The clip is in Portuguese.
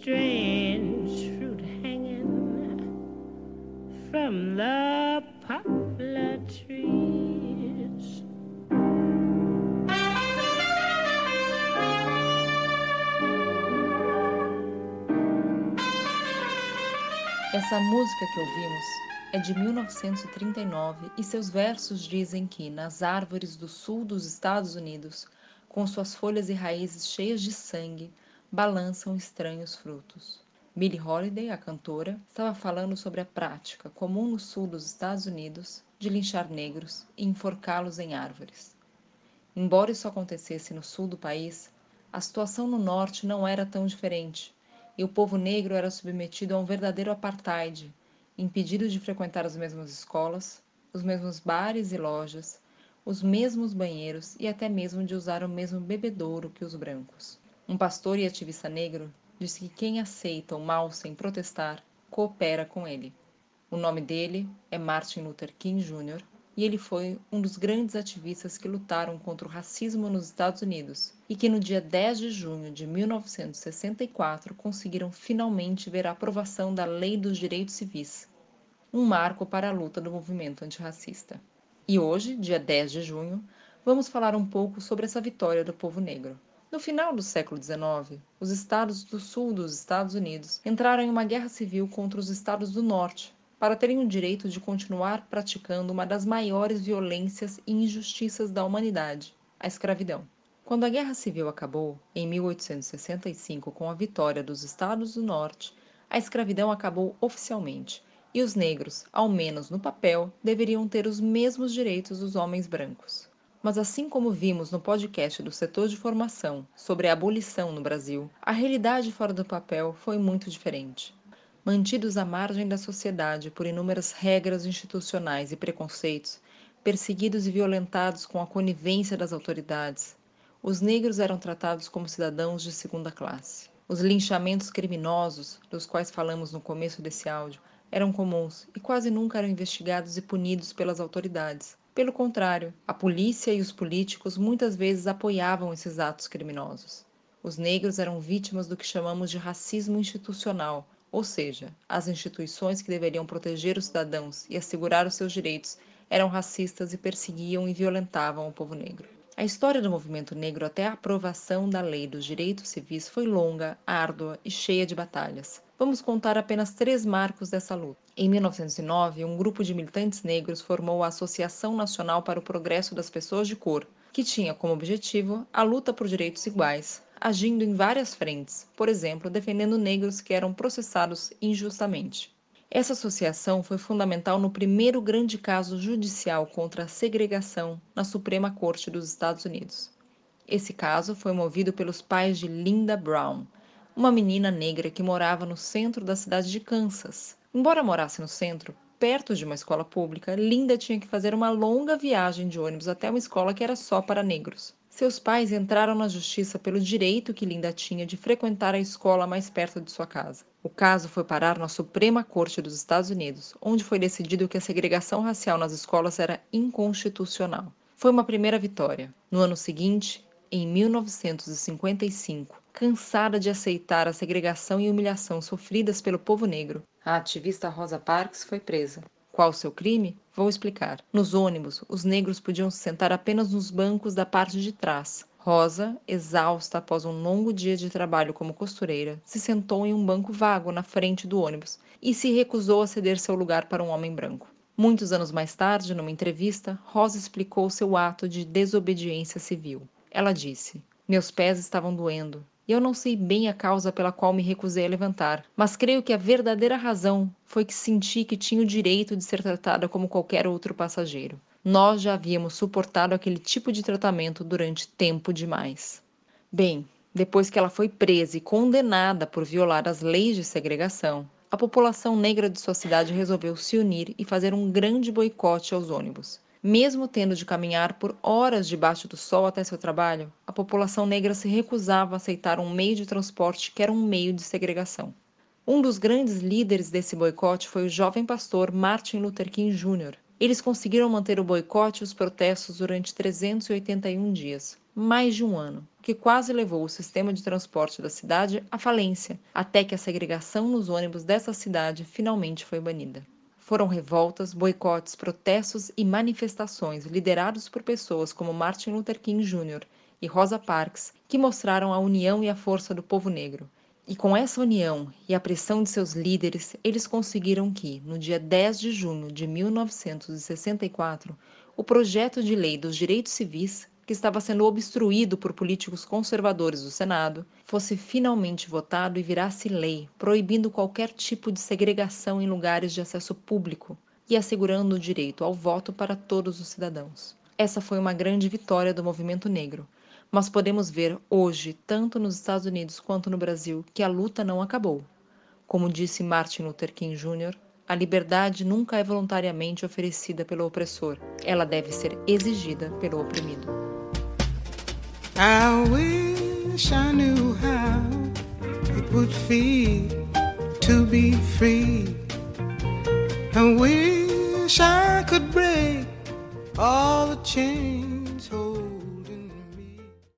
strange fruit hanging from the poplar trees. Essa música que ouvimos é de 1939 e seus versos dizem que, nas árvores do sul dos Estados Unidos, com suas folhas e raízes cheias de sangue, balançam estranhos frutos. Billie Holiday, a cantora, estava falando sobre a prática comum no sul dos Estados Unidos de linchar negros e enforcá-los em árvores. Embora isso acontecesse no sul do país, a situação no norte não era tão diferente e o povo negro era submetido a um verdadeiro apartheid, impedido de frequentar as mesmas escolas, os mesmos bares e lojas, os mesmos banheiros e até mesmo de usar o mesmo bebedouro que os brancos. Um pastor e ativista negro disse que quem aceita o mal sem protestar coopera com ele. O nome dele é Martin Luther King Jr. e ele foi um dos grandes ativistas que lutaram contra o racismo nos Estados Unidos e que no dia 10 de junho de 1964 conseguiram finalmente ver a aprovação da Lei dos Direitos Civis, um marco para a luta do movimento antirracista. E hoje, dia 10 de junho, vamos falar um pouco sobre essa vitória do povo negro. No final do século XIX, os estados do sul dos Estados Unidos entraram em uma guerra civil contra os estados do norte, para terem o direito de continuar praticando uma das maiores violências e injustiças da humanidade, a escravidão. Quando a Guerra Civil acabou, em 1865, com a vitória dos Estados do Norte, a escravidão acabou oficialmente, e os negros, ao menos no papel, deveriam ter os mesmos direitos dos homens brancos. Mas assim como vimos no podcast do setor de formação sobre a abolição no Brasil, a realidade fora do papel foi muito diferente mantidos à margem da sociedade por inúmeras regras institucionais e preconceitos, perseguidos e violentados com a conivência das autoridades, os negros eram tratados como cidadãos de segunda classe. Os linchamentos criminosos, dos quais falamos no começo desse áudio, eram comuns e quase nunca eram investigados e punidos pelas autoridades. Pelo contrário, a polícia e os políticos muitas vezes apoiavam esses atos criminosos. Os negros eram vítimas do que chamamos de racismo institucional, ou seja, as instituições que deveriam proteger os cidadãos e assegurar os seus direitos eram racistas e perseguiam e violentavam o povo negro. A história do movimento negro até a aprovação da Lei dos Direitos Civis foi longa, árdua e cheia de batalhas. Vamos contar apenas três marcos dessa luta. Em 1909, um grupo de militantes negros formou a Associação Nacional para o Progresso das Pessoas de Cor, que tinha como objetivo a luta por direitos iguais, agindo em várias frentes, por exemplo, defendendo negros que eram processados injustamente. Essa associação foi fundamental no primeiro grande caso judicial contra a segregação na Suprema Corte dos Estados Unidos. Esse caso foi movido pelos pais de Linda Brown, uma menina negra que morava no centro da cidade de Kansas. Embora morasse no centro, perto de uma escola pública, Linda tinha que fazer uma longa viagem de ônibus até uma escola que era só para negros. Seus pais entraram na justiça pelo direito que Linda tinha de frequentar a escola mais perto de sua casa. O caso foi parar na Suprema Corte dos Estados Unidos, onde foi decidido que a segregação racial nas escolas era inconstitucional. Foi uma primeira vitória. No ano seguinte, em 1955, cansada de aceitar a segregação e humilhação sofridas pelo povo negro, a ativista Rosa Parks foi presa. Qual o seu crime? Vou explicar. Nos ônibus, os negros podiam se sentar apenas nos bancos da parte de trás. Rosa, exausta após um longo dia de trabalho como costureira, se sentou em um banco vago na frente do ônibus e se recusou a ceder seu lugar para um homem branco. Muitos anos mais tarde, numa entrevista, Rosa explicou seu ato de desobediência civil. Ela disse: Meus pés estavam doendo e eu não sei bem a causa pela qual me recusei a levantar, mas creio que a verdadeira razão foi que senti que tinha o direito de ser tratada como qualquer outro passageiro. Nós já havíamos suportado aquele tipo de tratamento durante tempo demais. Bem, depois que ela foi presa e condenada por violar as leis de segregação, a população negra de sua cidade resolveu se unir e fazer um grande boicote aos ônibus. Mesmo tendo de caminhar por horas debaixo do sol até seu trabalho, a população negra se recusava a aceitar um meio de transporte que era um meio de segregação. Um dos grandes líderes desse boicote foi o jovem pastor Martin Luther King Jr., Eles conseguiram manter o boicote e os protestos durante 381 dias, mais de um ano, o que quase levou o sistema de transporte da cidade à falência, até que a segregação nos ônibus dessa cidade finalmente foi banida. Foram revoltas, boicotes, protestos e manifestações liderados por pessoas como Martin Luther King Jr. e Rosa Parks que mostraram a união e a força do povo negro. E com essa união e a pressão de seus líderes, eles conseguiram que, no dia 10 de junho de 1964, o projeto de lei dos direitos civis que estava sendo obstruído por políticos conservadores do Senado, fosse finalmente votado e virasse lei, proibindo qualquer tipo de segregação em lugares de acesso público e assegurando o direito ao voto para todos os cidadãos. Essa foi uma grande vitória do movimento negro, mas podemos ver hoje, tanto nos Estados Unidos quanto no Brasil, que a luta não acabou. Como disse Martin Luther King Jr., a liberdade nunca é voluntariamente oferecida pelo opressor, ela deve ser exigida pelo oprimido. I wish I knew how it would feel to be free. I wish I could break all the chains.